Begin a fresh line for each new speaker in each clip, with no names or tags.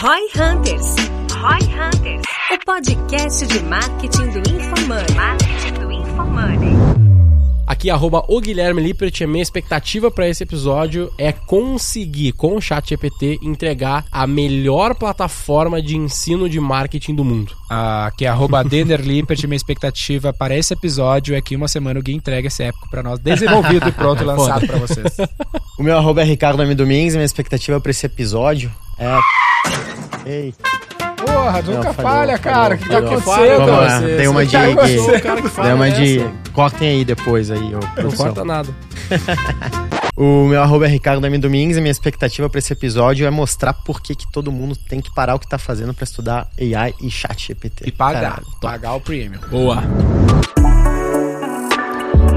Roy Hunters. Roy Hunters. O podcast de marketing do InfoMoney. Marketing do InfoMoney.
Aqui, arroba o Guilherme Lippert, a minha expectativa para esse episódio é conseguir, com o chat GPT, entregar a melhor plataforma de ensino de marketing do mundo.
Ah, aqui, arroba Denner Lippert, minha expectativa para esse episódio é que uma semana o Gui entregue esse época para nós, desenvolvido e pronto, lançado para vocês.
O meu arroba é Ricardo M. Domingues e minha expectativa para esse episódio é... Ei...
Porra, nunca
Não, falhou,
falha, cara. O que tá acontecendo?
Vamos lá,
você-
tem uma
você
de...
tá
de-
que fala
Tem uma de...
essa.
Cortem aí depois aí, ô
Não corta nada.
O meu arroba é Ricardo M. Domingues e minha expectativa para esse episódio é mostrar por que, que todo mundo tem que parar o que tá fazendo para estudar AI e chat GPT.
E pagar.
Caralho.
Pagar o premium.
Boa.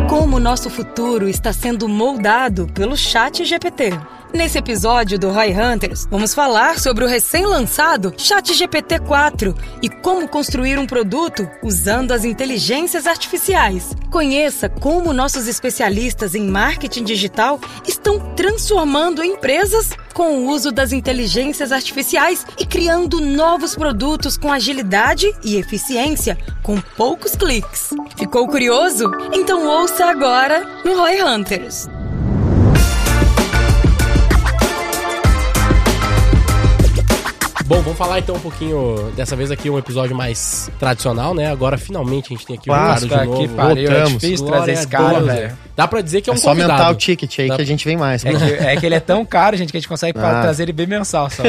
Como o nosso futuro está sendo moldado pelo Chat GPT. Nesse episódio do Roy Hunters, vamos falar sobre o recém-lançado Chat GPT 4 e como construir um produto usando as inteligências artificiais. Conheça como nossos especialistas em marketing digital estão transformando empresas com o uso das inteligências artificiais e criando novos produtos com agilidade e eficiência com poucos cliques. Ficou curioso? Então ouça agora no Roy Hunters.
Bom, vamos falar então um pouquinho, dessa vez aqui um episódio mais tradicional, né? Agora finalmente a gente tem aqui o
Clássico,
de novo.
que pariu, é
voltamos.
difícil
Glória
trazer esse cara, velho.
Dá pra dizer que é um
É só
convidado.
aumentar o ticket aí
Dá-
que a gente vem mais.
É que, é que ele é tão caro, gente, que a gente consegue
Ah.
trazer ele bem mensal só.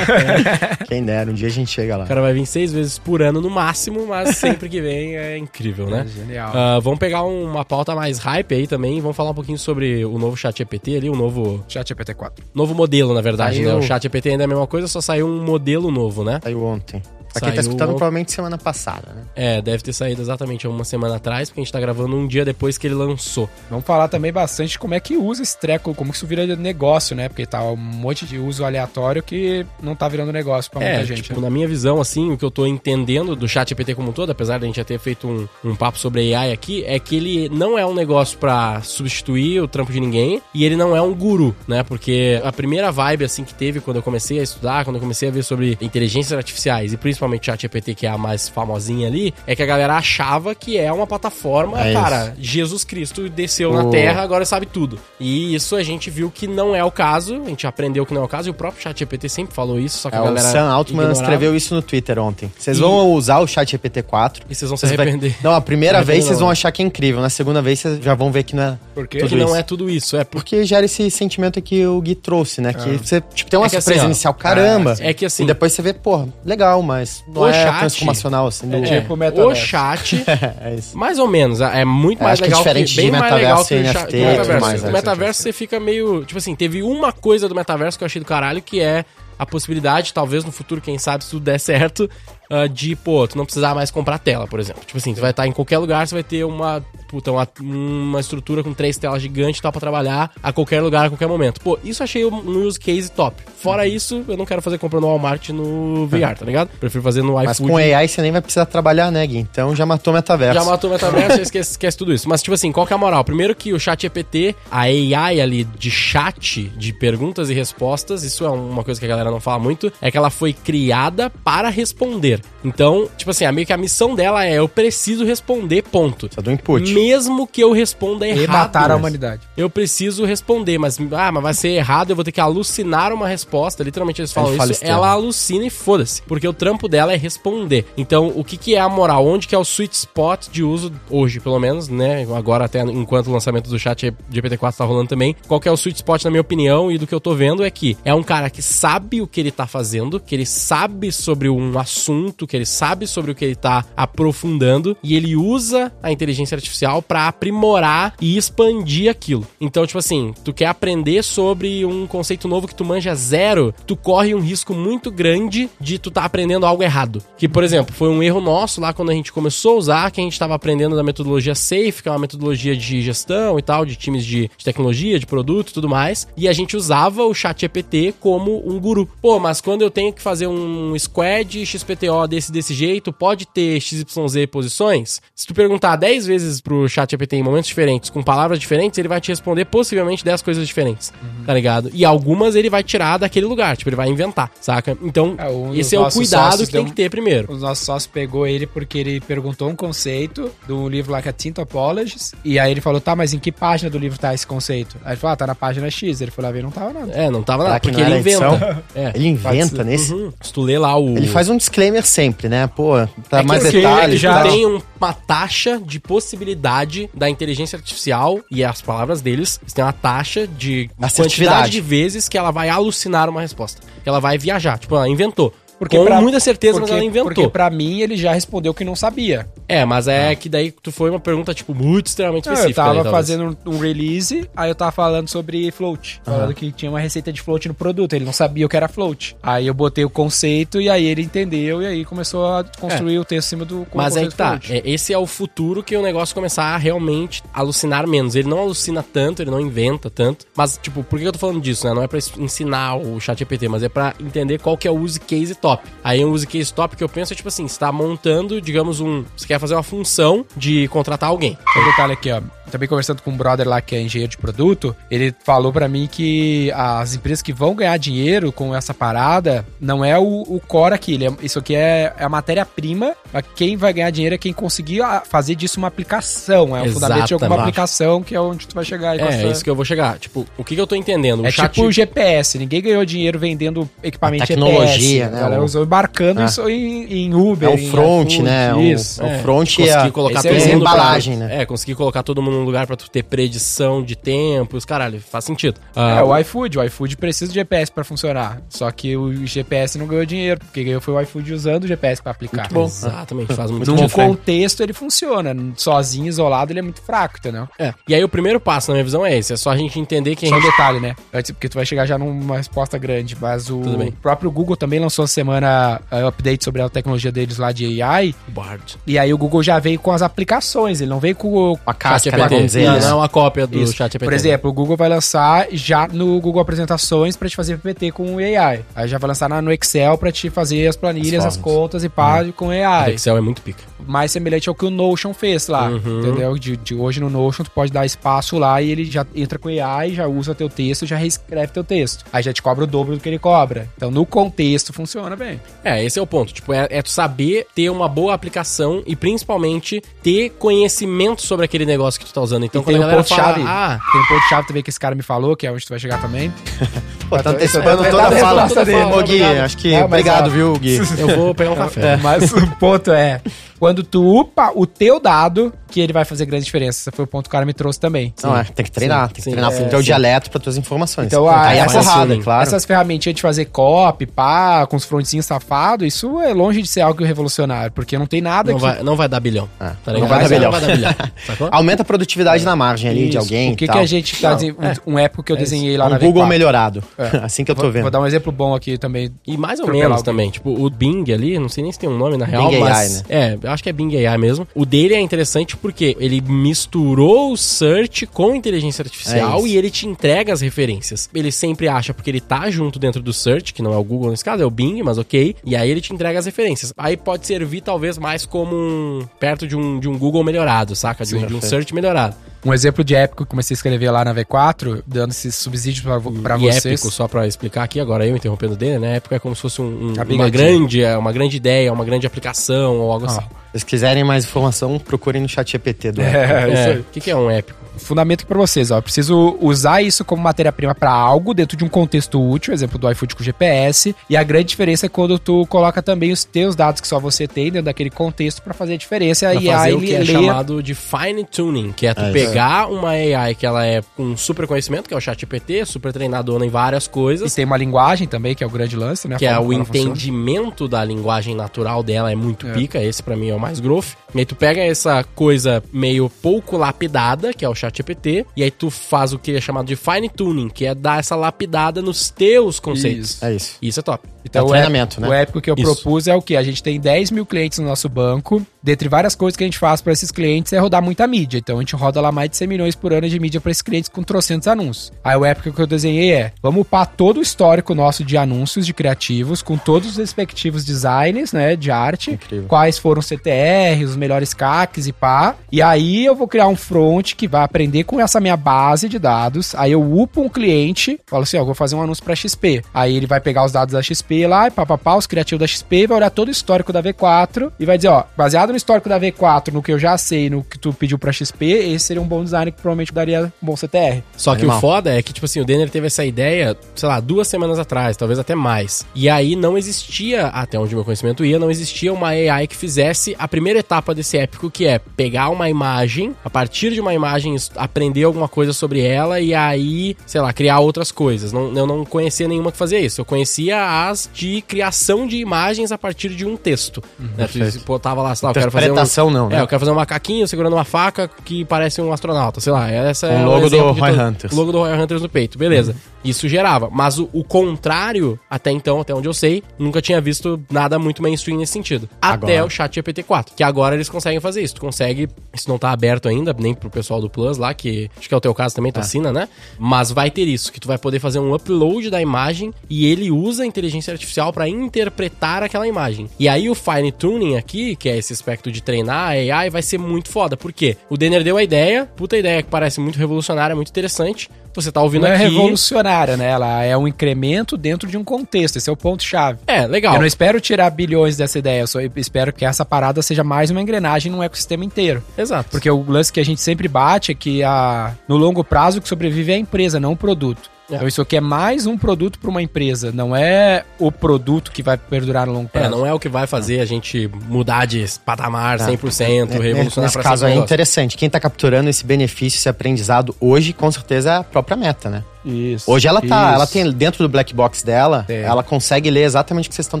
Quem dera, um dia a gente chega lá.
O cara vai vir seis vezes por ano no máximo, mas sempre que vem é incrível, né?
Genial.
Ah, vamos pegar uma pauta mais hype aí também. Vamos falar um pouquinho sobre o novo chat GPT ali, o novo,
Chat GPT 4.
novo modelo, na verdade,
Saiu.
né? O chat GPT ainda é a mesma coisa, só saiu um modelo novo, né?
Saiu ontem. Aqui
Saiu
tá escutando provavelmente semana passada, né?
É, deve ter saído exatamente uma semana atrás, porque a gente tá gravando um dia depois que ele lançou.
Vamos falar também bastante como é que usa esse treco, como que isso vira negócio, né? Porque tá um monte de uso aleatório que não tá virando negócio pra muita
É,
gente.
tipo,
né?
na minha visão, assim, o que eu tô entendendo do chat GPT como um todo, apesar de a gente já ter feito um, um papo sobre AI aqui, é que ele não é um negócio pra substituir o trampo de ninguém e ele não é um guru, né? Porque a primeira vibe, assim, que teve quando eu comecei a estudar, quando eu comecei a ver sobre inteligências artificiais e principalmente chat GPT, que é a mais famosinha ali, é que a galera achava que é uma plataforma,
É
cara, Jesus Cristo desceu na
O-
Terra, agora sabe tudo. E isso a gente viu que não é o caso, a gente aprendeu que não é o caso, e o próprio chat GPT sempre falou isso, só que
É,
a
o
galera
Sam Altman
ignorava.
escreveu isso no Twitter ontem. Vocês vão usar o chat GPT-4.
E vocês vão se
Vocês vai-
arrepender.
Não, a primeira
Arrepender
vez vocês vão
né?
achar que é incrível. Na segunda vez vocês já vão ver que não é.
Por quê?
tudo
não
isso.
é tudo isso. É porque.
Porque gera esse sentimento que o Gui trouxe, né? Que você tipo, tem uma
É assim,
surpresa
ó,
inicial, caramba.
é que assim-
E depois você vê, pô, legal, mas não
O
é
chat-
transformacional assim. do-
É, tipo
o chat,
é
mais ou menos, é muito
É,
mais
acho que é
legal
diferente
bem
de
mais
metaverso
legal que
e
o,
NFT
que o metaverso.
mais,
o
é,
metaverso você fica meio, tipo assim, teve uma coisa do metaverso que eu achei do caralho, que é a possibilidade, talvez no futuro, quem sabe, se tudo der certo, ah, de, pô, tu não precisar mais comprar tela, por exemplo. Tipo assim, tu vai estar em qualquer lugar, você vai ter uma, puta, uma, uma estrutura com três telas gigantes, tal, pra trabalhar a qualquer lugar, a qualquer momento. Pô, isso achei um use case top. Fora isso, eu não quero fazer compra no Walmart no VR, tá ligado? Prefiro fazer no
Mas
iFood.
com AI você nem vai precisar trabalhar, né, Gui? Então já matou o metaverso.
Já matou o metaverso, esquece, esquece tudo isso. Mas, tipo assim, qual que é a moral? Primeiro que o chat GPT, a AI ali de chat, de perguntas e respostas, isso é uma coisa que a galera não fala muito, é que ela foi criada para responder. Então, tipo assim, a meio que a missão dela é eu preciso responder, ponto.
Precisa do input.
Mesmo que eu responda errado.
E matar a humanidade.
Eu preciso responder, mas, ah, mas vai ser errado, eu vou ter que alucinar uma resposta. Literalmente eles falam
Ele fala
isso. Ela alucina e foda-se. Porque o trampo dela é responder. Então, o que, que é a moral? Onde que é o sweet spot de uso hoje, pelo menos, né? Agora, até enquanto o lançamento do chat GPT-4 tá rolando também. Qual que é o sweet spot, na minha opinião, e do que eu tô vendo é que é um cara que sabe o que ele tá fazendo, que ele sabe sobre um assunto, que ele sabe sobre o que ele tá aprofundando, e ele usa a inteligência artificial pra aprimorar e expandir aquilo. Então, tipo assim, tu quer aprender sobre um conceito novo que tu manja zero, tu corre um risco muito grande de tu tá aprendendo algo errado. Que, por exemplo, foi um erro nosso lá quando a gente começou a usar, que a gente tava aprendendo da metodologia SAFE, que é uma metodologia de gestão e tal, de times de, de tecnologia, de produto e tudo mais, e a gente usava o chat GPT como um guru. Pô, mas quando eu tenho que fazer um squad XPTO desse desse jeito, pode ter XYZ posições? Se tu perguntar 10 vezes pro pro chat GPT em momentos diferentes, com palavras diferentes, ele vai te responder possivelmente 10 coisas diferentes,
Uhum.
tá ligado? E algumas ele vai tirar daquele lugar, tipo, ele vai inventar, saca? Então,
É, um
esse é o cuidado que tem
deu-
que ter primeiro.
O nosso sócio pegou ele porque ele perguntou um conceito do livro lá que é Teen Topologies. E aí ele falou, tá, mas em que página do livro tá esse conceito? Aí ele falou, ah, tá na página X. Ele foi lá ver não tava nada.
É, não tava nada,
que
porque ele inventa. É.
Ele inventa nesse.
Uhum. Se tu lê lá o.
Ele faz um disclaimer sempre, né? Pô, tá
É
mais
porque
detalhes.
já
e tal.
tem um- uma taxa de possibilidade da inteligência artificial e as palavras deles, eles têm uma taxa de quantidade de vezes que ela vai alucinar uma resposta. Que ela vai viajar. Tipo, ela inventou.
Porque
Com
pra-
muita certeza,
porque,
mas ela inventou.
Porque pra mim ele já respondeu que não sabia.
É, mas é que daí tu foi uma pergunta, tipo, muito extremamente
Não, eu
específica.
tava
né, talvez.
fazendo um release, aí eu tava falando sobre float. Falando que tinha uma receita de float no produto. Ele não sabia o que era float. Aí eu botei o conceito e aí ele entendeu e aí começou a construir o texto em cima do
Mas aí
conceito
que tá.
float.
É, esse é o futuro que o negócio começar a realmente alucinar menos. Ele não alucina tanto, ele não inventa tanto. Mas, tipo, por que eu tô falando disso, né? Não é pra ensinar o chat GPT, mas é pra entender qual que é o use case top. Aí um use case top que eu penso é, tipo assim, você tá montando, digamos, um... Você quer fazer uma função de contratar alguém.
Tem um detalhe aqui, ó. Também conversando com um brother lá que é engenheiro de produto, ele falou pra mim que as empresas que vão ganhar dinheiro com essa parada não é o, o core aqui. é- isso aqui é, é a matéria-prima, quem vai ganhar dinheiro é quem conseguir ah, fazer disso uma aplicação. É o fundamento de alguma aplicação que é onde tu vai chegar
É,
essa-
isso que eu vou chegar. Tipo, o que, que eu tô entendendo? O
É
chat
tipo o GPS, ninguém ganhou dinheiro vendendo equipamento
A tecnologia,
GPS.
né,
A galera
o-
usou embarcando
É.
isso em, em Uber.
É o front, né? O-
Isso.
É o front a,
conseguir colocar
é
todo
o
mundo pra-
embalagem, né?
É, conseguir colocar todo mundo num lugar pra tu ter predição de tempos, caralho, faz sentido.
É,
Ah,
o iFood. O iFood precisa de GPS pra funcionar. Só que o GPS não ganhou dinheiro, porque ganhou foi o iFood usando o GPS pra aplicar.
bom.
Exatamente, faz muito sentido.
contexto ele funciona. Sozinho, isolado, ele é muito fraco, entendeu?
É. E aí o primeiro passo, na minha visão, é esse. É só a gente entender que a
Só um detalhe, né? Porque tu vai chegar já numa resposta grande. Mas o
Tudo bem.
próprio Google também lançou essa semana uh, update sobre a tecnologia deles lá de AI.
Bard.
E aí o Google já veio com as aplicações. Ele não veio com o
A casca, né?
Não,
né?
não é uma cópia do
Isso.
chat
Por exemplo, o Google vai lançar já no Google Apresentações pra te fazer PPT com o AI. Aí já vai lançar na- no Excel pra te fazer as planilhas,
As
as, contas e pá com
O
AI.
Excel é muito pica.
Mais semelhante ao que o Notion fez lá,
Uhum.
entendeu? De, de hoje no Notion tu pode dar espaço lá e ele já entra com AI, já usa teu texto, já reescreve teu texto. Aí já te cobra o dobro do que ele cobra. Então no contexto funciona bem.
É, esse é o ponto. Tipo, é, é tu saber ter uma boa aplicação e principalmente ter conhecimento sobre aquele negócio que tu tá usando. Então,
e tem
quando
um
a galera
ponto-chave.
fala, ah,
Tem um ponto-chave também que esse cara me falou, que é onde tu vai chegar também.
Pô, tá
Esse é
antecipando
o-
toda a
é
fala.
dele.
Ô, Gui, acho que...
Não, mas,
obrigado,
ó,
viu, Gui?
eu vou pegar um café.
Mas o ponto é, quando tu upa o teu dado, que ele vai fazer grande diferença. Esse foi o ponto que o cara me trouxe também.
Não, é, tem que treinar,
Sim,
tem que
sim.
treinar
É,
o teu
sim.
dialeto para tuas informações.
Então, ah,
aí é
essas-
porrada, claro.
Essas ferramentinhas de fazer copy, pá, com os frontzinhos safados, isso é longe de ser algo revolucionário, porque não tem nada
Não
que...
vai, não vai dar bilhão.
Ah,
tá
não vai dar bilhão.
Não vai dar bilhão.
Aumenta a produtividade na margem ali de
Isso.
alguém
O que, que a gente tá
Não,
desen-
é.
um, um época que eu desenhei lá
um
na
Google
V4.
melhorado.
É.
assim que eu tô
Vou,
vendo.
vou dar um exemplo bom aqui também.
E mais ou menos também. Tipo, o Bing ali, não sei nem se tem um nome na real,
Bing
mas...
AI, né?
É, eu acho que é Bing AI mesmo. O dele é interessante porque ele misturou o search com inteligência
É
artificial
isso.
e ele te entrega as referências. Ele sempre acha porque ele tá junto dentro do search, que não é o Google nesse caso, é o Bing, mas ok. E aí ele te entrega as referências. Aí pode servir talvez mais como um... perto de um, de um Google melhorado, saca? De, um- de um search melhorado.
Um exemplo de épico que comecei a escrever lá na V4, dando esses subsídios
e
vocês.
épico, só pra explicar aqui, agora eu interrompendo dele, né? Épico é como se fosse um- um- uma, grande, é, uma grande ideia, uma grande aplicação ou algo
Ah,
assim.
Se vocês quiserem mais informação, procurem no chat GPT do Apple.
É, isso
É, o que, que é um épico?
fundamento pra vocês, ó. Eu preciso usar isso como matéria-prima pra algo dentro de um contexto útil, exemplo do iFood com GPS. E a grande diferença é quando tu coloca também os teus dados que só você tem dentro daquele contexto pra fazer a diferença.
Pra
e
fazer
aí
o que é
lê
chamado de fine tuning, que é tu
É
pegar uma AI que ela é com super conhecimento, que é o chat GPT, super treinadona em várias
e
coisas,
tem uma linguagem também, que é o grande lance, né?
Que é o
ela funciona.
entendimento da linguagem natural dela é muito
É.
pica, esse pra mim é o mais growth. E aí tu pega essa coisa meio pouco lapidada, que é o ChatGPT, e aí tu faz o que é chamado de fine tuning, que é dar essa lapidada nos teus conceitos.
Isso.
É isso.
Isso é top.
Então,
É
o
treinamento, né?
O épico que eu
Isso.
propus é o que? A gente tem 10 mil clientes no nosso banco. Dentre várias coisas que a gente faz para esses clientes é rodar muita mídia. Então a gente roda lá mais de 100 milhões por ano de mídia para esses clientes com trocentos anúncios. Aí o épico que eu desenhei é: vamos upar todo o histórico nosso de anúncios de criativos, com todos os respectivos designs, né? De arte.
Incrível.
Quais foram os CTRs, os melhores CACs e pá. E aí eu vou criar um front que vai aprender com essa minha base de dados. Aí eu upo um cliente, falo assim, ó, vou fazer um anúncio pra XP. Aí ele vai pegar os dados da XP lá, e papapá, os criativos da XP, vai olhar todo o histórico da V4 e vai dizer, ó, baseado no histórico da V4, no que eu já sei, no que tu pediu pra XP, esse seria um bom design que provavelmente daria um bom CTR.
Só que
Animal.
o foda é que, tipo assim, o Denner teve essa ideia, sei lá, duas semanas atrás, talvez até mais. E aí não existia, até onde meu conhecimento ia, não existia uma AI que fizesse a primeira etapa desse épico, que é pegar uma imagem, a partir de uma imagem, aprender alguma coisa sobre ela e aí, sei lá, criar outras coisas. Não, eu não conhecia nenhuma que fazia isso. Eu conhecia as de criação de imagens a partir de um texto. né? Tu
perfeito.
botava lá, sei lá, eu quero fazer um...
Não, né?
É, eu quero fazer um macaquinho segurando uma faca que parece um astronauta, sei lá. Essa é
o logo do Roy
todo-
Hunters.
O logo do Roy Hunters no peito, beleza. Isso gerava. Mas o, o contrário, até então, até onde eu sei, nunca tinha visto nada muito mainstream nesse sentido. Até
Agora.
o chat GPT-4, que agora eles conseguem fazer isso. Tu consegue, isso não tá aberto ainda, nem pro pessoal do Plus lá, que acho que é o teu caso também, tu assina, né? Mas vai ter isso, que tu vai poder fazer um upload da imagem e ele usa a inteligência artificial pra interpretar aquela imagem. E aí o fine tuning aqui, que é esse aspecto de treinar a AI, vai ser muito foda. Por quê? O Denner deu a ideia, puta ideia que parece muito revolucionária, muito interessante. Você tá ouvindo
Não é
aqui.
revolucionária, né? Ela é um incremento dentro de um contexto. Esse é o ponto-chave.
É, legal.
Eu não espero tirar bilhões dessa ideia, eu só espero que essa parada seja mais uma engrenagem num ecossistema inteiro.
Exato.
Porque o lance que a gente sempre bate é que a, no longo prazo o que sobrevive é a empresa, não o produto.
É.
Então isso aqui é mais um produto para uma empresa, não é o produto que vai perdurar no longo
É,
prazo.
não é o que vai fazer a gente mudar de patamar 100%,
É,
revolucionar
Nesse
pra
caso é
negócio.
interessante. Quem tá capturando esse benefício, esse aprendizado hoje, com certeza é a própria meta, né?
Isso.
Hoje ela tá,
isso.
ela tem dentro do black box dela,
Tem.
ela consegue ler exatamente o que vocês estão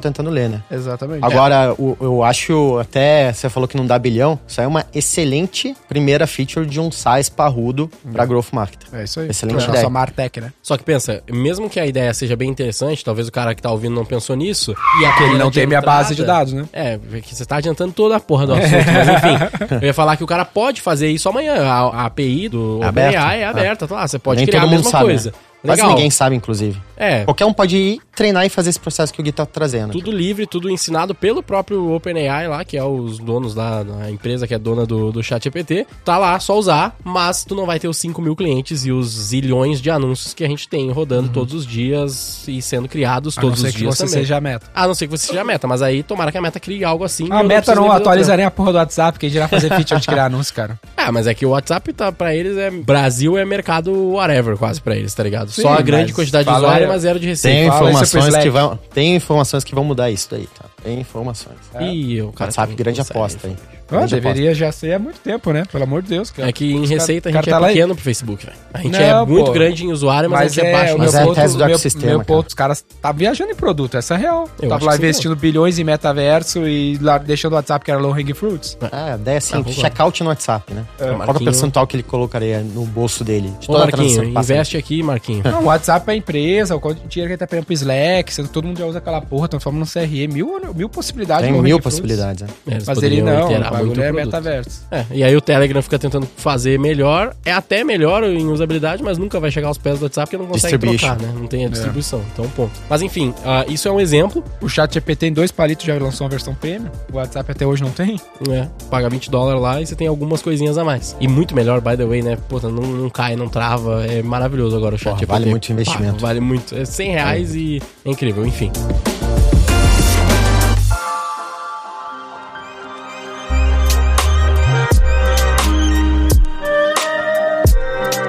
tentando ler, né?
Exatamente.
Agora, o- eu acho até, você falou que não dá bilhão, isso aí é uma excelente primeira feature de um size parrudo pra growth marketer.
É isso aí.
Excelente
Nossa
ideia.
Martech, né?
Só que pensa, mesmo que a ideia seja bem interessante, talvez o cara que tá ouvindo não pensou nisso, e a
Ele não tem minha base de dados, né?
É, que você tá adiantando toda a porra do assunto, mas enfim. Eu ia falar que o cara pode fazer isso amanhã. A, a API do
É.
OpenAI é aberta, tá lá, você pode
Nem
criar
todo
a
mundo
mesma
sabe,
coisa.
Né? Quase
Legal.
ninguém sabe, inclusive.
É,
Qualquer um pode ir treinar e fazer esse processo que o Gui tá trazendo.
tudo livre, tudo ensinado pelo próprio OpenAI lá, que é os donos da a empresa que é dona do, do ChatGPT. Tá lá, só usar, mas tu não vai ter os 5 mil clientes e os zilhões de anúncios que a gente tem rodando todos os dias e sendo criados
A não
todos
ser
os
que
dias
você
também.
seja a meta.
A não ser que você seja a meta, mas aí tomara que a meta crie algo assim.
A meta não
fazer
atualiza nem a porra do WhatsApp, que irá fazer feature de criar anúncio, cara.
Ah, mas é que o WhatsApp tá pra eles é Brasil é mercado whatever quase pra eles, tá ligado?
Sim,
Só a grande quantidade de usuário, mas zero de receita.
Tem
Fala
informações que vão, tem informações que vão mudar isso daí, tá? Tem informações.
Ih, o cara
WhatsApp,
não
grande aposta aí.
Ah, deveria já ser há muito tempo, né? Pelo amor de Deus. Cara.
É que em
Os cara-
receita a
cara
gente
tá
é
lá e-
pequeno pro Facebook, velho. A gente
Não,
é muito
pô.
grande em usuário, mas, a gente é, baixo.
o
Mas é a
ponto,
tese do
meu,
ecossistema,
meu ponto, os caras tá viajando em produto, essa é real.
Eu
Tava lá
que sim,
investindo bilhões em metaverso e lá deixando o WhatsApp que era low hanging fruits.
É, a ideia é assim,
Ah, concordo.
checkout no WhatsApp, né? Qual é o
Marquinho.
percentual que ele colocaria no bolso dele? De
Ô,
toda a
Marquinho, investe aqui, Marquinho.
Não, o WhatsApp é a empresa, o dinheiro que ele tá pegando pro Slack, sendo todo mundo já usa aquela porra, transforma no CRE, mil, mil possibilidades.
Tem mil possibilidades, né?
É,
Mas ele não, o
iterar muito
bagulho é
produto.
metaverso.
É, e aí o Telegram fica tentando fazer melhor. É até melhor em usabilidade, mas nunca vai chegar aos pés do WhatsApp porque não consegue trocar, né? Não tem a distribuição. Então, ponto. Mas enfim, ah, isso é um exemplo.
O chat GPT tem dois palitos, já lançou uma versão premium. O WhatsApp até hoje não tem.
né? Paga 20 dólares lá e você tem algumas coisinhas a mais. E muito melhor, by the way, né? Puta, não, não cai, não trava. É maravilhoso agora o chat.
Porra,
GPT.
vale muito o investimento.
Pá, vale muito. É 100 reais e é incrível, enfim.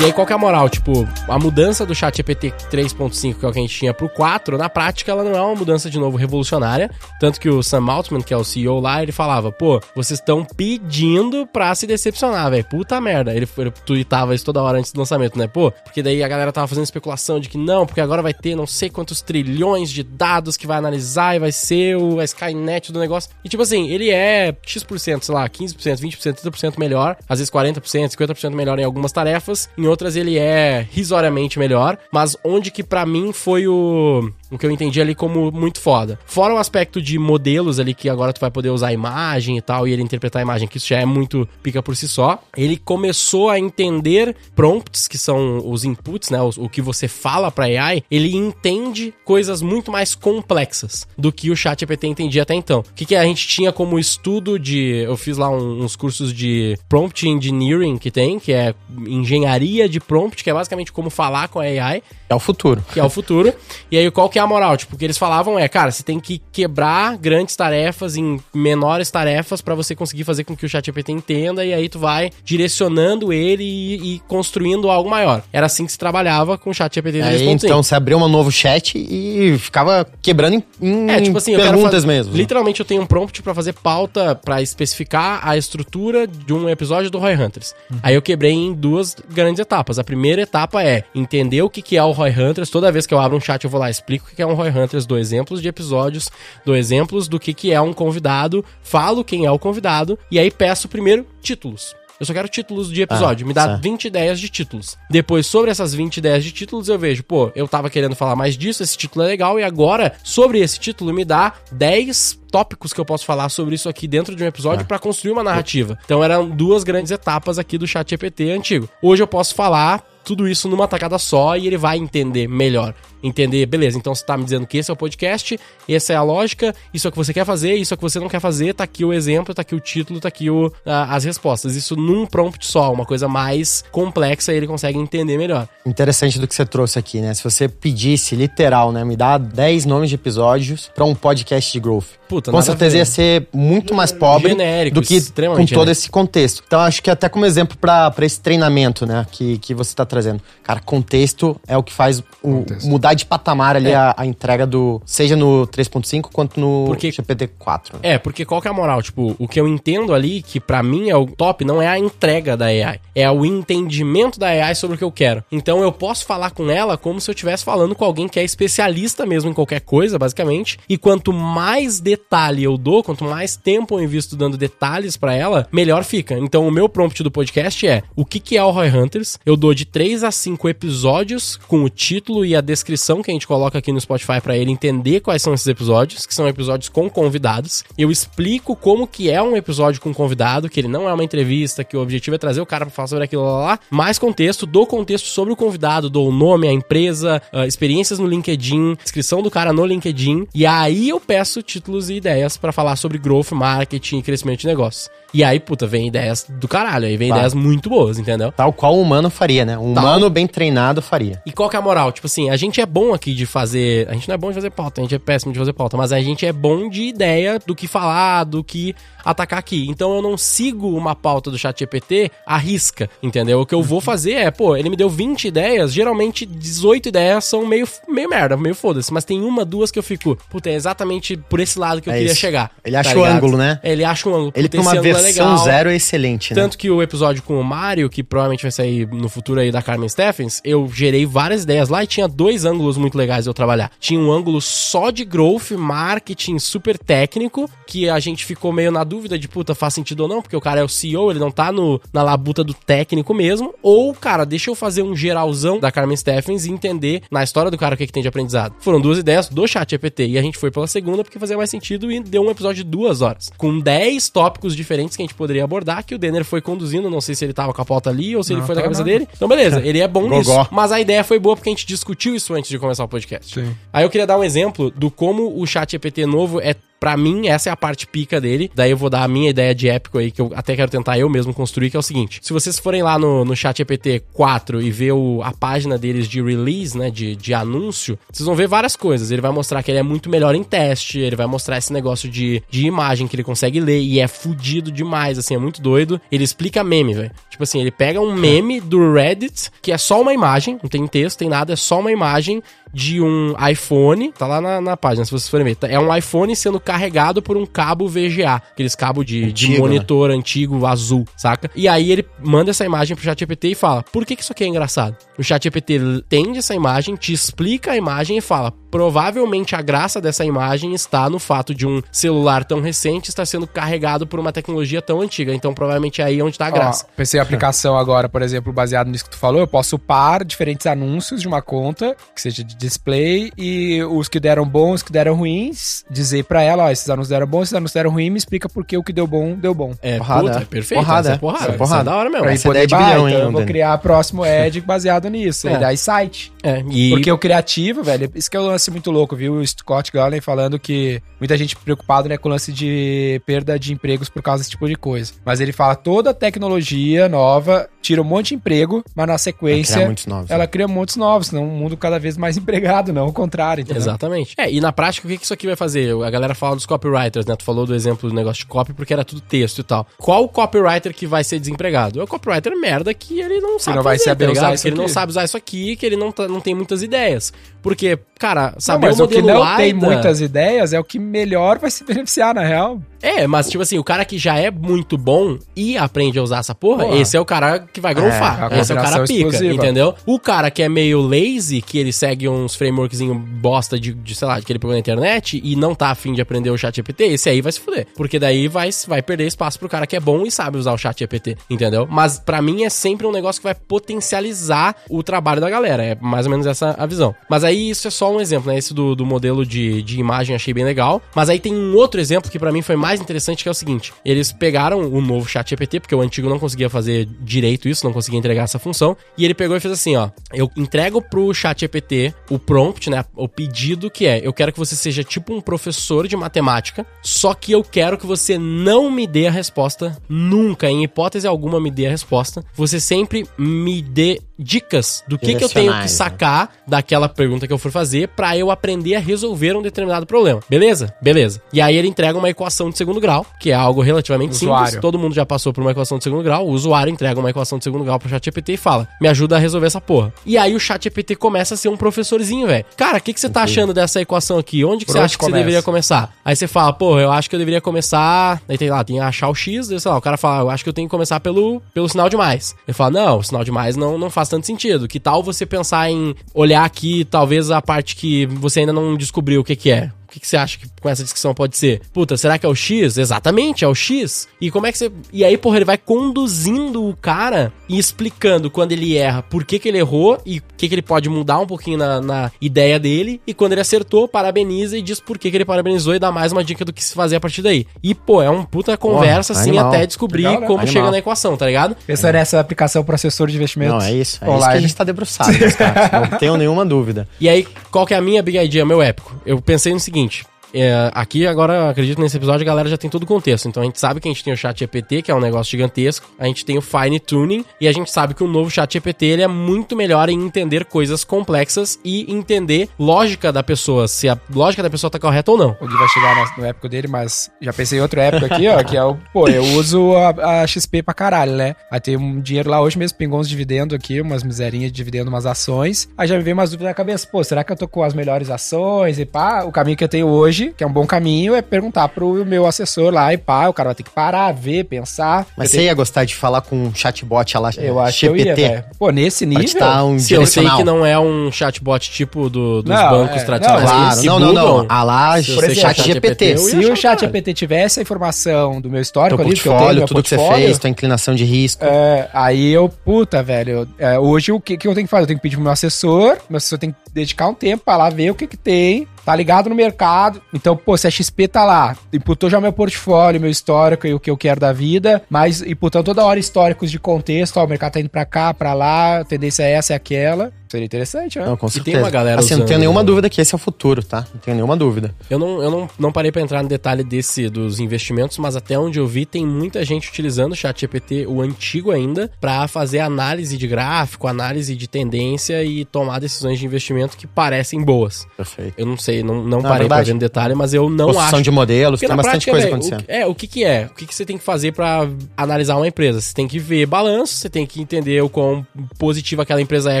E aí, qual que é a moral? Tipo, a mudança do chat GPT 3.5, que é o que a gente tinha pro 4, na prática ela não é uma mudança de novo revolucionária. Tanto que o Sam Altman, que é o CEO lá, ele falava, pô, vocês estão pedindo pra se decepcionar, velho. Puta merda. Ele, ele tweetava isso toda hora antes do lançamento, né? Pô, porque daí a galera tava fazendo especulação de que não, porque agora vai ter não sei quantos trilhões de dados que vai analisar e vai ser o Skynet do negócio. E tipo assim, ele é X%, sei lá, 15%, 20%, 30% melhor, às vezes 40%, 50% melhor em algumas tarefas, em outras ele é risoriamente melhor, mas onde que para mim foi o o que eu entendi ali como muito foda. Fora o aspecto de modelos ali que agora tu vai poder usar a imagem e tal e ele interpretar a imagem, que isso já é muito pica por si só. Ele começou a entender prompts, que são os inputs, né, o, o que você fala para AI, ele entende coisas muito mais complexas do que o chat GPT entendia até então. O que, que a gente tinha como estudo de, eu fiz lá um, uns cursos de prompt engineering que tem, que é engenharia de prompt, que é basicamente como falar com a AI.
É o futuro.
Que é o futuro. e aí, qual que é a moral? Tipo, o que eles falavam é, cara, você tem que quebrar grandes tarefas em menores tarefas para você conseguir fazer com que o ChatGPT entenda e aí tu vai direcionando ele e, e construindo algo maior. Era assim que se trabalhava com o ChatGPT
Aí, então você abriu um novo chat e ficava quebrando em, em
É, tipo assim,
perguntas mesmo.
Literalmente eu tenho um prompt pra fazer pauta pra especificar a estrutura de um episódio do Roy Hunters. Aí eu quebrei em duas grandes etapas. A primeira etapa é entender o que que é o Roy Hunters. Toda vez que eu abro um chat eu vou lá e explico o que é um Roy Hunters, dou exemplos de episódios, dou exemplos do que que é um convidado, falo quem é o convidado e aí peço primeiro títulos. Eu só quero títulos de episódio.
Ah,
Me dá
certo.
20 ideias de títulos. Depois, sobre essas 20 ideias de títulos, eu vejo, pô, eu tava querendo falar mais disso, esse título é legal, e agora, sobre esse título, me dá 10 tópicos que eu posso falar sobre isso aqui dentro de um episódio pra construir uma narrativa. Então eram duas grandes etapas aqui do chat GPT antigo. Hoje eu posso falar tudo isso numa tacada só e ele vai entender melhor. Entender, beleza, então você tá me dizendo que esse é o podcast, essa é a lógica, isso é o que você quer fazer, isso é o que você não quer fazer, tá aqui o exemplo, tá aqui o título, tá aqui o, a- as respostas. Isso num prompt só, uma coisa mais complexa, ele consegue entender melhor.
Interessante do que você trouxe aqui, né? Se você pedisse, literal, né? Me dá 10 nomes de episódios pra um podcast de growth.
Puta,
Com certeza ia ser muito mais pobre
Genérico,
do que com todo
genérico.
esse contexto. Então, acho que até como exemplo pra esse treinamento, né? Que, que você tá trazendo. Cara, contexto é o que faz o, mudar de patamar ali a, a entrega do... Seja no 3.5 quanto no
Porque-
GPT-4. né?
É, porque qual que é a moral? Tipo, o que eu entendo ali, que pra mim é o top, não é a entrega da AI. É o entendimento da AI sobre o que eu quero. Então eu posso falar com ela como se eu estivesse falando com alguém que é especialista mesmo em qualquer coisa, basicamente. E quanto mais detalhe eu dou, quanto mais tempo eu invisto dando detalhes pra ela, melhor fica. Então o meu prompt do podcast é: o que, que é o Roy Hunters? Eu dou de 3 a 5 episódios com o título e a descrição que a gente coloca aqui no Spotify pra ele entender quais são esses episódios, que são episódios com convidados. Eu explico como que é um episódio com convidado, que ele não é uma entrevista, que o objetivo é trazer o cara pra falar sobre aquilo lá, lá, mais contexto, dou contexto sobre o convidado, dou o nome, a empresa, ah, experiências no LinkedIn, descrição do cara no LinkedIn, e aí eu peço títulos e ideias pra falar sobre growth, marketing e crescimento de negócios. E aí, puta, vem ideias do caralho, aí vem
Claro.
ideias muito boas, entendeu?
Tal qual um humano faria, né? Um
Tal.
humano bem treinado faria.
E qual que é a moral? Tipo assim, a gente é bom aqui de fazer. A gente não é bom de fazer pauta, a gente é péssimo de fazer pauta, mas a gente é bom de ideia do que falar, do que atacar aqui. Então eu não sigo uma pauta do chat GPT à risca, entendeu? O que eu vou fazer é, pô, ele me deu 20 ideias, geralmente 18 ideias são meio, meio merda, meio foda-se, mas tem uma, duas que eu fico, puta, é exatamente por esse lado que eu
É
queria
isso.
chegar.
Ele
tá
acha o
ligado?
ângulo, né?
É, Ele acha um ângulo.
Ele tem uma
é
versão
legal.
zero excelente, né?
Tanto que o episódio com o Mario, que provavelmente vai sair no futuro aí da Carmen Steffens, eu gerei várias ideias lá e tinha dois ângulos muito legais de eu trabalhar. Tinha um ângulo só de growth, marketing super técnico, que a gente ficou meio na dúvida de puta, faz sentido ou não, porque o cara é o CEO, ele não tá no, na labuta do técnico mesmo. Ou, cara, deixa eu fazer um geralzão da Carmen Steffens e entender na história do cara o que, que tem de aprendizado. Foram duas ideias do chat EPT e a gente foi pela segunda porque fazia mais sentido e deu um episódio de duas horas. Com 10 tópicos diferentes que a gente poderia abordar, que o Denner foi conduzindo, não sei se ele tava com a pauta ali ou se ele
Não,
foi da
tava
cabeça
não.
dele. Então, beleza, ele é bom
Gogó.
nisso. Mas a ideia foi boa porque a gente discutiu isso antes de começar o podcast.
Sim.
Aí eu queria dar um exemplo do como o chat EPT novo é Pra mim, essa é a parte pica dele. Daí eu vou dar a minha ideia de épico aí, que eu até quero tentar eu mesmo construir, que é o seguinte. Se vocês forem lá no, no chat EPT 4 e ver o, a página deles de release, né, de, de anúncio, vocês vão ver várias coisas. Ele vai mostrar que ele é muito melhor em teste, ele vai mostrar esse negócio de, de imagem que ele consegue ler e é fudido demais, assim, é muito doido. Ele explica meme, velho. Tipo assim, ele pega um meme do Reddit, que é só uma imagem, não tem texto, tem nada, é só uma imagem de um iPhone, tá lá na, na página, se vocês forem ver. É um iPhone sendo carregado por um cabo VGA, aqueles cabos de, de
né?
monitor antigo, azul, saca? E aí ele manda essa imagem pro ChatGPT e fala: por que, que isso aqui é engraçado? O ChatGPT entende essa imagem, te explica a imagem e fala: provavelmente a graça dessa imagem está no fato de um celular tão recente estar sendo carregado por uma tecnologia tão antiga. Então, provavelmente é aí onde tá a graça.
Ó, pensei em aplicação agora, por exemplo, baseado nisso que tu falou, eu posso par diferentes anúncios de uma conta, que seja de display, e os que deram bons, os que deram ruins, dizer pra ela, ó, esses anúncios deram bons, esses anúncios deram ruins, me explica por que o que deu bom, deu bom.
É,
Porrada.
puta, é perfeito.
Porrada.
é porrada.
É
Essa
porrada.
é da hora mesmo.
Pra
ideia
poder,
de bilhão,
então eu vou criar próximo ad baseado nisso.
É.
Ele dá insight.
É, e...
Porque o criativo, velho, isso que é lance muito louco, viu? O Scott Galley falando que muita gente preocupado, né, com o lance de perda de empregos por causa desse tipo de coisa. Mas ele fala toda tecnologia nova tira um monte de emprego, mas na
Vai
sequência
criar muitos novos.
ela cria muitos novos, senão um mundo cada vez mais empregado, não o contrário, entendeu?
Exatamente. É, e na prática, o que que isso aqui vai fazer? A galera fala dos copywriters, né? Tu falou do exemplo do negócio de copy porque era tudo texto e tal. Qual o copywriter que vai ser desempregado? É o copywriter merda que ele não sabe
não vai
fazer,
saber
tá
usar isso
Que ele não sabe usar isso aqui, que ele não, tá- não tem muitas ideias. Porque, cara,
Não,
saber
mas
o
o que não tem muitas ideias é o que melhor vai se beneficiar, na real.
É, mas tipo assim, o cara que já é muito bom e aprende a usar essa porra,
Porra.
esse é o cara que vai grofar.
É,
esse é o cara pica,
explosiva.
entendeu? O cara que é meio lazy, que ele segue uns frameworkzinho bosta de, de, sei lá, que ele pegou na internet e não tá afim de aprender o chat GPT, esse aí vai se fuder. Porque daí vai, vai perder espaço pro cara que é bom e sabe usar o chat GPT, entendeu? Mas pra mim é sempre um negócio que vai potencializar o trabalho da galera. É mais ou menos essa a visão. Mas aí isso é só um exemplo, né? Esse do, do modelo de, de imagem achei bem legal. Mas aí tem um outro exemplo que pra mim foi mais interessante, que é o seguinte. Eles pegaram o novo chat GPT, porque o antigo não conseguia fazer direito isso, não conseguia entregar essa função. E ele pegou e fez assim, ó. Eu entrego pro chat GPT o prompt, né? O pedido que é, eu quero que você seja tipo um professor de matemática, só que eu quero que você não me dê a resposta nunca, em hipótese alguma me dê a resposta. Você sempre me dê dicas do que, que eu tenho que
né?
sacar daquela pergunta que eu for fazer pra eu aprender a resolver um determinado problema. Beleza? Beleza. E aí ele entrega uma equação de segundo grau, que é algo relativamente
Usuário.
simples. Todo mundo já passou por uma equação de segundo grau. O usuário entrega uma equação de segundo grau pro ChatGPT e fala: "Me ajuda a resolver essa porra". E aí o ChatGPT começa a ser um professorzinho, velho. Cara, o que que você tá achando dessa equação aqui? Onde que
Por
você acha que você
começa?
deveria começar? Aí você fala: "Pô, eu acho que eu deveria começar". Aí tem lá, tem achar o x, daí, sei lá, o cara fala: "Eu acho que eu tenho que começar pelo pelo sinal de mais". Ele fala: "Não, o sinal de mais não não faz tanto sentido. Que tal você pensar em olhar aqui talvez a parte que você ainda não descobriu o que que é?" O que, que você acha que com essa descrição pode ser? Puta, será que é o X? Exatamente, é o X. E como é que você. E aí, porra, ele vai conduzindo o cara e explicando quando ele erra por que, que ele errou e o que, que ele pode mudar um pouquinho na, na ideia dele. E quando ele acertou, parabeniza e diz por que, que ele parabenizou e dá mais uma dica do que se fazer a partir daí. E, pô, é uma puta conversa, assim,
animal.
até descobrir
Legal, né?
como
Animal.
chega na equação, tá ligado?
Pensa nessa aplicação para assessor de investimentos.
Não, é isso. É isso que a
online.
gente tá debruçado, caras. Não tenho nenhuma dúvida.
E aí, qual que é a minha big idea, meu épico? Eu pensei no seguinte seguinte: é, aqui agora, acredito nesse episódio, a galera já tem todo o contexto. Então a gente sabe que a gente tem o chat GPT, que é um negócio gigantesco. A gente tem o fine tuning. E a gente sabe que o novo chat GPT ele é muito melhor em entender coisas complexas e entender lógica da pessoa, se a lógica da pessoa tá correta ou não.
O Gui vai chegar no, no épico dele, mas já pensei em outro épico aqui, ó, que é o, pô, eu uso a, a XP pra caralho, né? Aí tem um dinheiro lá hoje mesmo, pingou uns dividendos aqui, umas miserinhas de dividendo, umas ações. Aí já me veio umas dúvidas na cabeça, pô, será que eu tô com as melhores ações e pá? O caminho que eu tenho hoje, que é um bom caminho, é perguntar pro meu assessor lá e pá, o cara vai ter que parar, ver, pensar.
Mas você ia gostar de falar com um chatbot lá,
eu acho que eu ia, velho. Pô, nesse nível...
dar um
Se eu sei que não é um chatbot tipo do- dos
Não,
bancos
é,
tradicionais.
não,
Claro, não, não, não. lá,
Se
você
chat GPT.
GPT,
Se o chat. GPT tivesse a informação do meu
Teu
histórico ali, do que eu tenho,
portfólio,
meu
tudo que você
portfólio,
fez, tua inclinação de risco.
É, aí eu, puta, velho. é, hoje o que, que eu tenho que fazer? Eu tenho que pedir pro meu assessor, meu assessor tem que dedicar um tempo pra lá ver o que que tem, tá ligado no mercado. Então, pô, se a XP tá lá, imputou já meu portfólio, meu histórico e o que eu quero da vida, mas imputando toda hora históricos de contexto, ó, o mercado tá indo pra cá, pra lá, a tendência é essa, é aquela. Seria interessante, né?
Não, com
E tem
certeza.
uma galera
assim, não
usando-
tenho nenhuma dúvida que esse é o futuro, tá? Não tenho nenhuma dúvida.
Eu não, eu não, não parei pra entrar no detalhe desse dos investimentos, mas até onde eu vi tem muita gente utilizando o ChatGPT, o antigo ainda, pra fazer análise de gráfico, análise de tendência e tomar decisões de investimento que parecem boas.
Perfeito.
Eu não sei, não, não
Não,
parei pra
verdade.
ver no detalhe, mas eu não
Construção
acho
de modelos,
Porque
tem bastante
prática,
coisa
velho,
acontecendo.
O, é, o que que é? O que que você tem que fazer pra analisar uma empresa? Você tem que ver balanço, você tem que entender o quão positiva aquela empresa é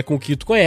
com o que tu conhece,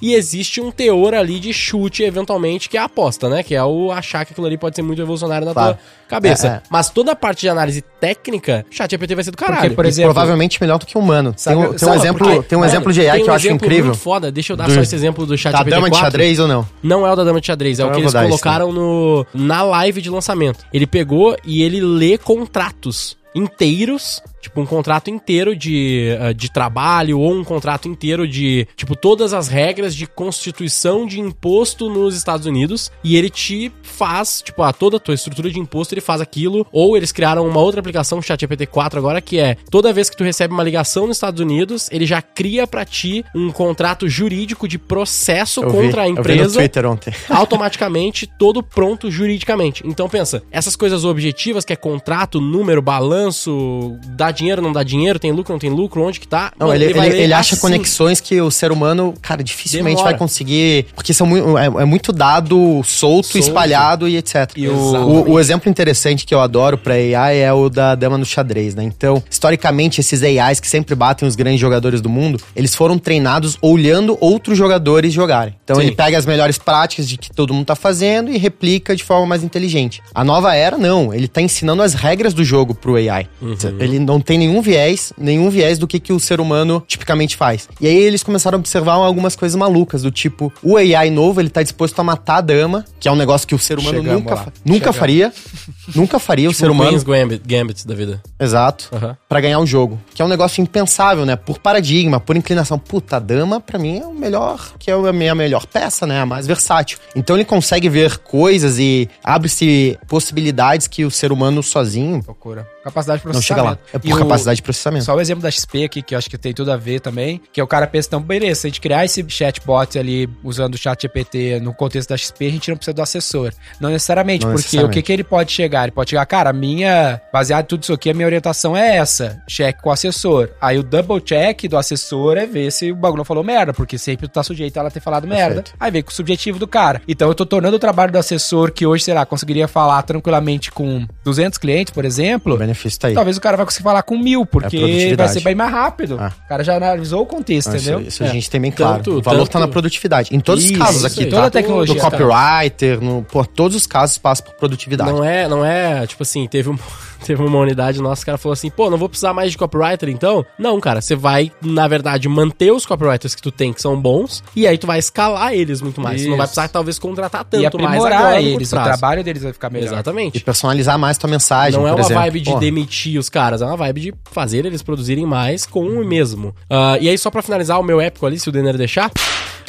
e existe um teor ali de chute, eventualmente, que é a aposta, né? Que é o achar que aquilo ali pode ser muito revolucionário na
Claro.
tua cabeça.
É, é.
Mas toda a parte de análise técnica, o ChatGPT vai ser do caralho.
por
E
exemplo-
provavelmente melhor do que humano.
Sabe-
tem um, tem um
sabe
exemplo,
Porque,
tem um
mano,
exemplo de AI que eu acho incrível.
muito foda. Deixa eu dar
Do-
só esse exemplo do
Da
ChatGPT
dama de
4.
xadrez ou não?
Não é o da Dama de Xadrez, é o que
eu
eles colocaram no, na live de lançamento. Ele pegou e ele lê contratos inteiros, tipo um contrato inteiro de, ah, de trabalho ou um contrato inteiro de, tipo, todas as regras de constituição de imposto nos Estados Unidos e ele te faz, tipo, a toda a tua estrutura de imposto ele faz aquilo, ou eles criaram uma outra aplicação, ChatGPT 4 agora, que é, toda vez que tu recebe uma ligação nos Estados Unidos, ele já cria pra ti um contrato jurídico de processo
Eu vi,
contra a
eu vi no
empresa
Twitter ontem.
automaticamente todo pronto juridicamente. Então pensa, essas coisas objetivas que é contrato, número, balanço, dá dinheiro, não dá dinheiro, tem lucro, não tem lucro, onde que tá?
Não,
Mano,
ele, ele,
ler
ele acha
assim.
conexões que o ser humano, cara, dificilmente
Demora.
vai conseguir. Porque são muito, é, é muito dado solto,
Solto.
espalhado e etc.
E o-
o, o exemplo interessante que eu adoro pra AI é o da dama no xadrez, né? Então, historicamente, esses AIs que sempre batem os grandes jogadores do mundo, eles foram treinados olhando outros jogadores jogarem. Então,
Sim.
ele pega as melhores práticas de que todo mundo tá fazendo e replica de forma mais inteligente. A nova era, não. Ele tá ensinando as regras do jogo pro AI.
Uhum.
Ele não tem nenhum viés, nenhum viés do que, que o ser humano tipicamente faz. E aí eles começaram a observar algumas coisas malucas, do tipo, o AI novo, ele tá disposto a matar a dama, que é um negócio que o ser humano
Chegamos
nunca, fa- nunca
Chegamos.
faria. nunca faria o
Tipo,
ser humano.
Gambit, Gambit da vida.
Exato.
Aham.
Pra ganhar um jogo. Que é um negócio impensável, né? Por paradigma, por inclinação. Puta, a dama, pra mim, é o melhor, que é a minha melhor peça, né? A mais versátil. Então ele consegue ver coisas e abre-se possibilidades que o ser humano sozinho
Loucura. Capacidade de
não chega
processamento.
lá. É por
O-
capacidade de processamento.
Só o exemplo da XP aqui, que eu acho que tem tudo a ver também, que é o cara pensa, então, beleza, se a gente criar esse chatbot ali usando o chat GPT no contexto da XP, a gente não precisa do assessor. Não necessariamente,
Não
porque
necessariamente.
o que, que ele pode chegar? Ele pode chegar, cara, minha, baseado em tudo isso aqui, a minha orientação é essa, cheque com o assessor. Aí o double check do assessor é ver se o bagulho não falou merda, porque sempre tu tá sujeito a ela ter falado merda.
Perfeito.
Aí vem com o subjetivo do cara. Então eu tô tornando o trabalho do assessor, que hoje, sei lá, conseguiria falar tranquilamente com 200 clientes, por exemplo,
O benefício tá aí.
Talvez o cara vai conseguir falar com mil, porque
É
vai ser bem mais rápido.
Ah.
O cara já analisou o contexto,
isso,
entendeu?
isso a
É.
gente tem bem claro.
Tanto-
o valor
tanto-
tá na produtividade. Em todos
Isso,
os casos aqui, tá?
Toda a tecnologia,
No
cara.
copywriter, no, por todos os casos passa por produtividade.
Não é, não é, tipo assim, teve, um, teve uma unidade nossa, o cara falou assim, pô, não vou precisar mais de copywriter então? Não, cara, você vai, na verdade, manter os copywriters que tu tem, que são bons, e aí tu vai escalar eles muito mais. Tu não vai
Isso.
precisar, talvez, contratar tanto
E
mais
aprimorar
curto
eles, o trabalho deles vai ficar melhor.
E
Exatamente.
personalizar mais tua mensagem,
Não é uma
exemplo.
vibe de
Porra.
demitir os caras, é uma vibe de fazer eles produzirem mais com o mesmo. Ah, e aí, só pra finalizar o meu épico ali, se o Denner deixar,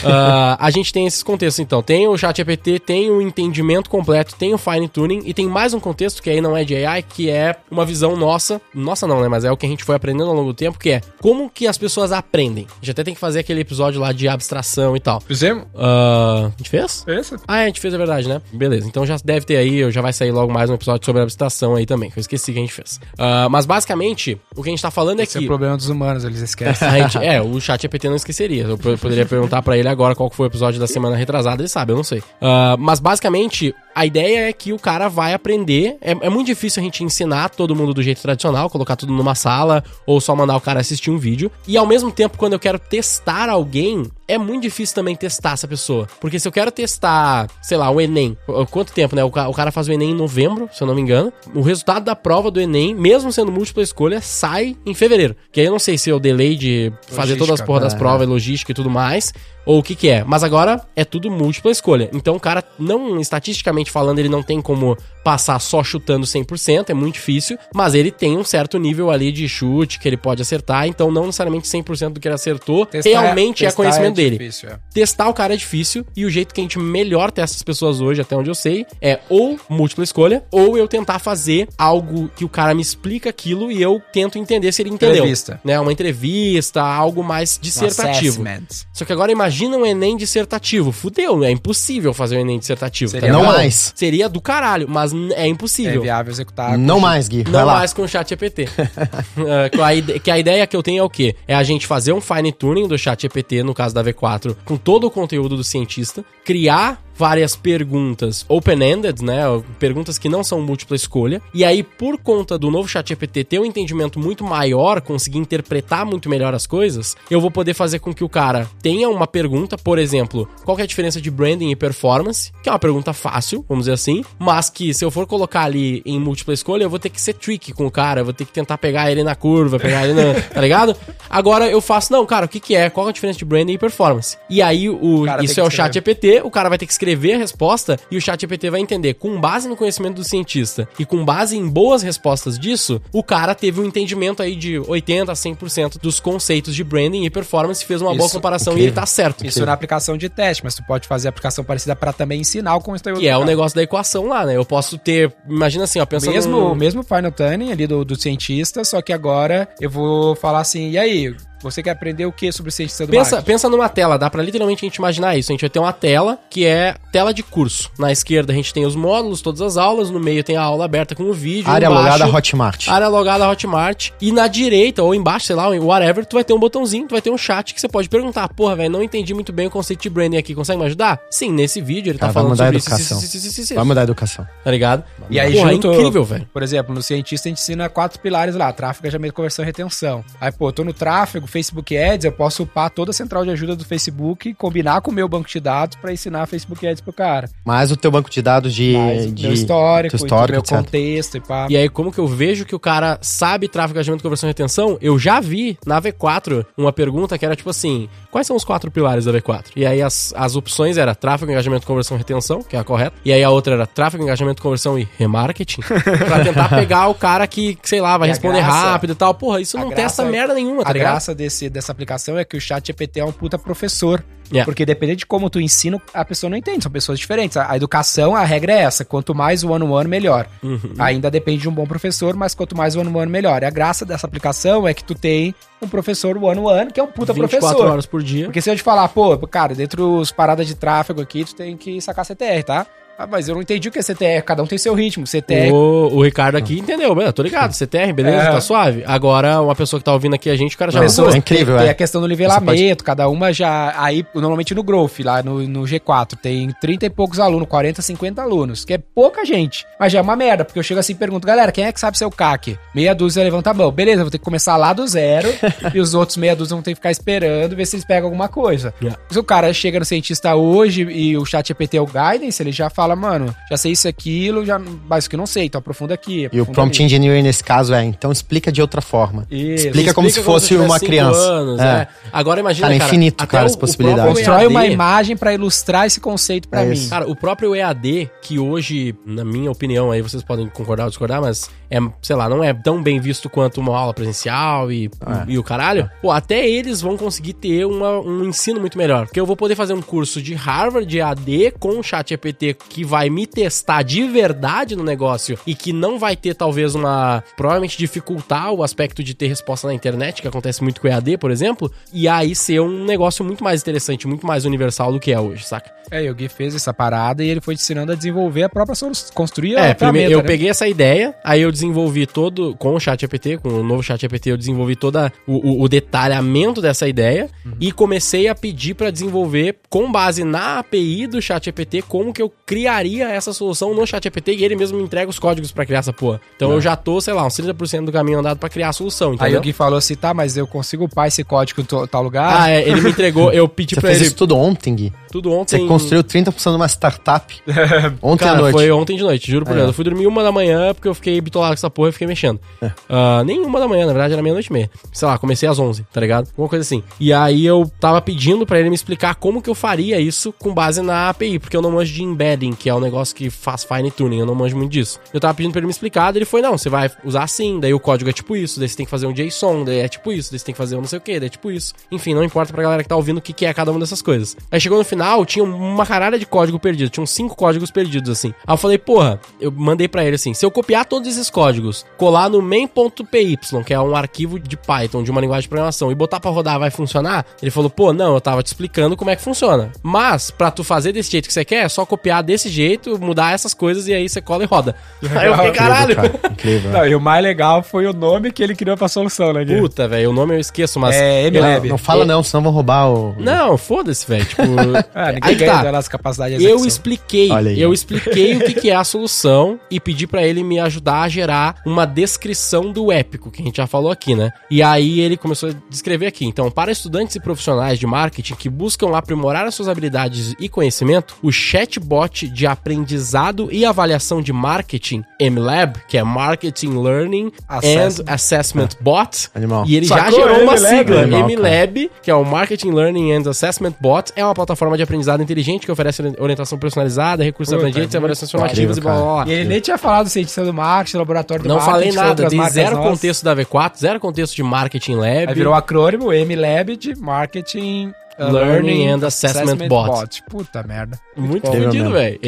ah, a gente tem esses contextos, então. Tem o chat GPT, tem o entendimento completo, tem o fine tuning e tem mais um contexto que aí não é de AI, que é uma visão nossa. Nossa não, né? Mas é o que a gente foi aprendendo ao longo do tempo, que é como que as pessoas aprendem. A gente até tem que fazer aquele episódio lá de abstração e tal.
Fizemos?
Ah, a gente fez?
Pensa?
Ah, é, a gente fez, é verdade, né? Beleza, então já deve ter aí, já vai sair logo mais um episódio sobre abstração aí também, que eu esqueci que a gente fez. Ah, mas basicamente, o que a gente tá falando é
Esse é
que.
o problema dos humanos, eles esquecem.
A gente, é, o chat GPT não esqueceria. Eu po- poderia perguntar pra ele agora qual foi o episódio da semana retrasada, ele sabe, eu não sei. Ah, mas basicamente, a ideia é que o cara vai aprender. É, é muito difícil a gente ensinar todo mundo do jeito tradicional, colocar tudo numa sala, ou só mandar o cara assistir um vídeo. E ao mesmo tempo, quando eu quero testar alguém, é muito difícil também testar essa pessoa. Porque se eu quero testar, sei lá, o Enem, qu- quanto tempo, né? O, o cara faz o Enem em novembro, se eu não me engano. O resultado da prova do Enem, mesmo sendo múltipla escolha, sai em fevereiro. Que aí eu não sei se é o delay de fazer todas as
Logística,
porra das
é.
provas, logística e tudo mais, ou o que que é. Mas agora é tudo múltipla escolha. Então o cara não, estatisticamente tecnicamente falando, ele não tem como passar só chutando 100%, é muito difícil, mas ele tem um certo nível ali de chute que ele pode acertar, então não necessariamente 100% do que ele acertou
Testar
realmente é,
testar
conhecimento dele.
difícil, é.
Testar o cara é difícil e o jeito que a gente melhor testa as pessoas hoje, até onde eu sei, é ou múltipla escolha, ou eu tentar fazer algo que o cara me explica aquilo e eu tento entender se ele entendeu.
Entrevista.
Né, uma entrevista, algo mais dissertativo. Só que agora imagina um Enem dissertativo. Fudeu, é impossível fazer um Enem dissertativo.
Seria
tá
Não
ligado?
Mais.
Seria do caralho, mas é
É
impossível.
viável executar.
Não mais, Gui. Vai
Não
lá.
mais com o chat GPT. É, com a ide- que a ideia que eu tenho é o quê? É a gente fazer um fine tuning do chat GPT, no caso da V4, com todo o conteúdo do cientista, criar várias perguntas open-ended, né? Perguntas que não são múltipla escolha. E aí, por conta do novo chat GPT ter um entendimento muito maior, conseguir interpretar muito melhor as coisas, eu vou poder fazer com que o cara tenha uma pergunta, por exemplo, qual é a diferença de branding e performance? Que é uma pergunta fácil, vamos dizer assim, mas que se eu for colocar ali em múltipla escolha, eu vou ter que ser tricky com o cara, eu vou ter que tentar pegar ele na curva, pegar ele na. tá ligado? Agora eu faço, não, cara, o que que é? Qual é a diferença de branding e performance? E aí, o,
cara
isso é o chat GPT, o cara vai ter que escrever a resposta e o chat GPT vai entender, com base no conhecimento do cientista e com base em boas respostas disso, o cara teve um entendimento aí de 80 a 100% dos conceitos de branding e performance, fez uma boa
Isso,
comparação e ele tá certo.
Isso na aplicação de teste, mas tu pode fazer aplicação parecida para também ensinar o conteúdo.
Que é o negócio da equação lá, né? Eu posso ter, imagina assim, ó, pensando
Mesmo,
num-
mesmo Final Tuning ali do, do cientista, só que agora eu vou falar assim, e aí, você quer aprender o que sobre o cientista do
Pensa,
marketing?
pensa numa tela, dá pra literalmente a gente imaginar isso. A gente vai ter uma tela que é tela de curso. Na esquerda a gente tem os módulos, todas as aulas, no meio tem a aula aberta com o vídeo.
Área
embaixo,
logada Hotmart.
Área logada Hotmart. E na direita, ou embaixo, sei lá, whatever, tu vai ter um botãozinho, tu vai ter um chat que você pode perguntar. Porra, velho, não entendi muito bem o conceito de branding aqui, consegue me ajudar? Sim, nesse vídeo ele tá
Cara, vai
falando
mudar a
sobre isso,
educação.
isso, isso, isso, isso, isso,
Vamos mudar a educação.
Tá ligado?
E aí,
Porra,
junto,
é incrível, velho.
Por exemplo, no cientista a gente ensina quatro pilares lá: tráfego, engajamento, conversão e retenção. Aí, pô, tô no tráfego, Facebook Ads, eu posso upar toda a central de ajuda do Facebook, combinar com o meu banco de dados pra ensinar Facebook Ads pro cara.
Mas o teu banco de dados de.
Mais o
de
meu histórico,
histórico,
e
etc.
meu contexto e pá.
E aí, como que eu vejo que o cara sabe tráfego, engajamento, conversão e retenção? Eu já vi na V4 uma pergunta que era tipo assim: quais são os quatro pilares da V4? E aí as, as opções era tráfego, engajamento, conversão e retenção, que é a correta. E aí a outra era tráfego, engajamento, conversão e remarketing. pra tentar pegar o cara que, que, sei lá, vai
E
responder
graça-
rápido e tal. Porra, isso
a
não
graça-
testa merda nenhuma, tá
A
ligado?
Desse, dessa aplicação é que o chat GPT é um puta professor.
Yeah.
Porque dependendo de como tu ensina, a pessoa não entende. São pessoas diferentes. A, a educação, a regra é essa. Quanto mais one-on-one, melhor.
Uhum.
Ainda depende de um bom professor, mas quanto mais one-on-one, melhor. E a graça dessa aplicação é que tu tem um professor one-on-one, que é um puta
24
professor.
horas por dia.
Porque se eu te falar, pô, cara, dentro dos paradas de tráfego aqui, tu tem que sacar CTR, tá? Ah, mas eu não entendi o que é CTR. Cada um tem seu ritmo. CTR
O, o Ricardo aqui entendeu, beleza, tô ligado, CTR, beleza,
É.
tá suave. Agora, uma pessoa que tá ouvindo aqui a gente, o cara já
Não,
pensou.
é incrível,
tem
é.
a questão do nivelamento, cada uma já. Aí, normalmente no Growth, lá no, no G4, tem 30 e poucos alunos, 40, 50 alunos, que é pouca gente. Mas já é uma merda, porque eu chego assim e pergunto, galera, quem é que sabe seu CAC? Meia dúzia levanta a mão. Beleza, vou ter que começar lá do zero, e os outros meia dúzia vão ter que ficar esperando, ver se eles pegam alguma coisa.
Yeah.
Se o cara chega no cientista hoje e o chat GPT é o guidance, ele já fala, mano, já sei isso e aquilo, já, mas isso que eu não sei, então aprofunda aqui.
E o
aprofunda
prompt
ali.
engineering nesse caso é, então explica de outra forma.
Isso.
Explica como se fosse
tivesse
uma criança.
anos,
É.
é. Agora imagina,
Cara,
cara,
infinito, cara, as possibilidades.
Constrói uma imagem pra ilustrar esse conceito pra
É
mim.
isso.
Cara, o próprio EAD, que hoje, na minha opinião, aí vocês podem concordar ou discordar, mas é, sei lá, não é tão bem visto quanto uma aula presencial e, e o caralho. Pô, até eles vão conseguir ter uma- um ensino muito melhor. Porque eu vou poder fazer um curso de Harvard, de EAD, com o chat EPT que vai me testar de verdade no negócio e que não vai ter, talvez, uma. Provavelmente dificultar o aspecto de ter resposta na internet, que acontece muito com o EAD, por exemplo, e aí ser um negócio muito mais interessante, muito mais universal do que é hoje, saca?
É, e o Gui fez essa parada e ele foi te ensinando a desenvolver a própria solução, construir
É,
a
primeiro, eu
né?
peguei essa ideia, aí eu desenvolvi todo, com o chat GPT, com o novo chat GPT, eu desenvolvi todo o, o- detalhamento dessa ideia
Uhum.
e comecei a pedir pra desenvolver, com base na API do chat GPT, como que eu criaria essa solução no chat GPT e ele mesmo me entrega os códigos pra criar essa porra. Então eu já tô, sei lá, uns 30% do caminho andado pra criar a solução,
Aí
entendeu?
o Gui falou assim, tá, mas eu consigo upar esse código em tal lugar?
Ah, é, ele me entregou, eu pedi
Você
pra
fez
ele...
isso tudo ontem, Gui?
Tudo ontem.
Você construiu 30% de uma startup ontem
Cara,
à noite.
foi ontem de noite, juro por Deus.
ó.
Eu fui dormir uma da manhã porque eu fiquei bitolado com essa porra e fiquei mexendo. Ah, nem uma da manhã, na verdade era meia-noite e meia. Sei lá, comecei às 11, tá ligado? Uma coisa assim. E aí eu tava pedindo pra ele me explicar como que eu faria isso com base na API, porque eu não manjo de embedding, que é o negócio que faz fine tuning, eu não manjo muito disso. Eu tava pedindo pra ele me explicar, daí ele foi, não, você vai usar assim, daí o código é tipo isso, daí você tem que fazer um JSON, daí é tipo isso, daí você tem que fazer um não sei o que, daí é tipo isso. Enfim, não importa pra galera que tá ouvindo o que, que é cada uma dessas coisas. Aí chegou no final, tinha uma caralho de código perdido, tinha uns cinco códigos perdidos, assim. Aí eu falei, porra, eu mandei pra ele assim, se eu copiar todos esses códigos, colar no main.py, que é um arquivo de Python, de uma linguagem de programação, e botar pra rodar, vai funcionar? Ele falou, pô, não, eu tava te explicando como é que funciona. Mas, pra tu fazer desse jeito que você quer, é só copiar desse jeito, mudar essas coisas e aí você cola e roda. Aí eu fiquei, caralho.
Incrível, cara. Incrível.
Não, e o mais legal foi o nome que ele criou pra solução, né, Gui?
Puta, velho, o nome eu esqueço, mas.
É, MLab.
Não fala não, senão vão roubar o...
Não, foda-se, velho. Tipo.
Ah, ninguém
aí que
ganha
tá.
da nossa capacidade de
Eu expliquei, eu expliquei o que, que é a solução e pedi pra ele me ajudar a gerar uma descrição do épico, que a gente já falou aqui, né? E aí ele começou a descrever aqui. Então, para estudantes e profissionais de marketing que buscam aprimorar as suas habilidades e conhecimento, o chatbot de aprendizado e avaliação de marketing, MLab, que é Marketing Learning
Assessment.
and Assessment Bot,
Animal.
e ele já
Sacou?
gerou uma
MLab,
sigla,
animal.
MLab, que é o Marketing Learning and Assessment Bot, é uma plataforma de aprendizado inteligente que oferece orientação personalizada, recursos
Puta,
abrangentes, avaliações formativas e blá blá blá.
E ele nem tinha falado cientista do marketing, laboratório do
Não
marketing.
falei nada, tem zero
nossas.
contexto da V4, zero contexto de Marketing Lab.
Aí virou o acrônimo M-Lab de Marketing
Learning and Assessment Bot.
Puta merda.
Muito fodido, velho.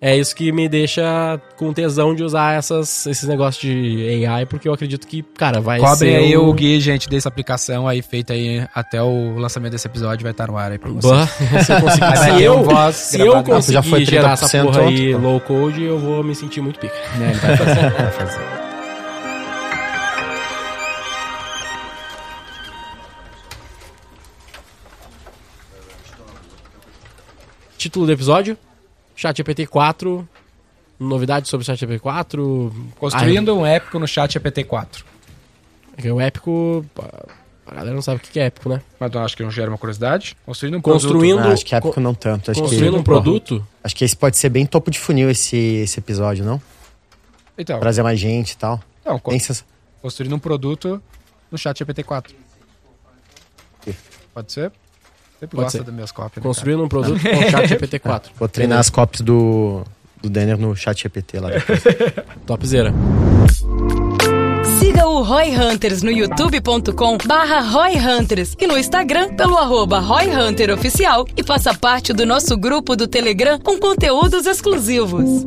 É isso que me deixa com tesão de usar essas, esses negócios de AI, porque eu acredito que, cara, vai
Cobrem
ser
aí
o...
o Gui, gente, dessa aplicação aí feita aí até o lançamento desse episódio vai estar no ar aí pra vocês.
Se eu conseguir, se eu,
um voz
se eu conseguir
Já foi
gerar essa
30%
porra aí
ontem, pô.
low code, eu vou me sentir muito pica.
Né, ele vai fazer, vai fazer.
Título do episódio: ChatGPT 4. Novidades sobre o ChatGPT 4.
Construindo um épico no chat GPT-4.
Ah, o épico. A galera não sabe o que é épico, né?
Mas eu acho que não gera uma curiosidade. Construindo um
Construindo-
produto.
Ah, acho que é época não tanto. Acho
Construindo
que,
um produto.
Acho que esse pode ser bem topo de funil esse, esse episódio, não?
Então,
Trazer mais gente e tal.
não, co-
sens-
construindo um produto no chat GPT-4. Pode ser? Sempre
Pode
gosta
ser.
das minhas cópias. né,
Construindo um produto com o ChatGPT 4.
Vou treinar as copies do, do Denner no chat GPT lá depois.
Topzera.
Siga o Roy Hunters no youtube.com barra Roy Hunters e no Instagram pelo arroba Roy Hunter Oficial e faça parte do nosso grupo do Telegram com conteúdos exclusivos.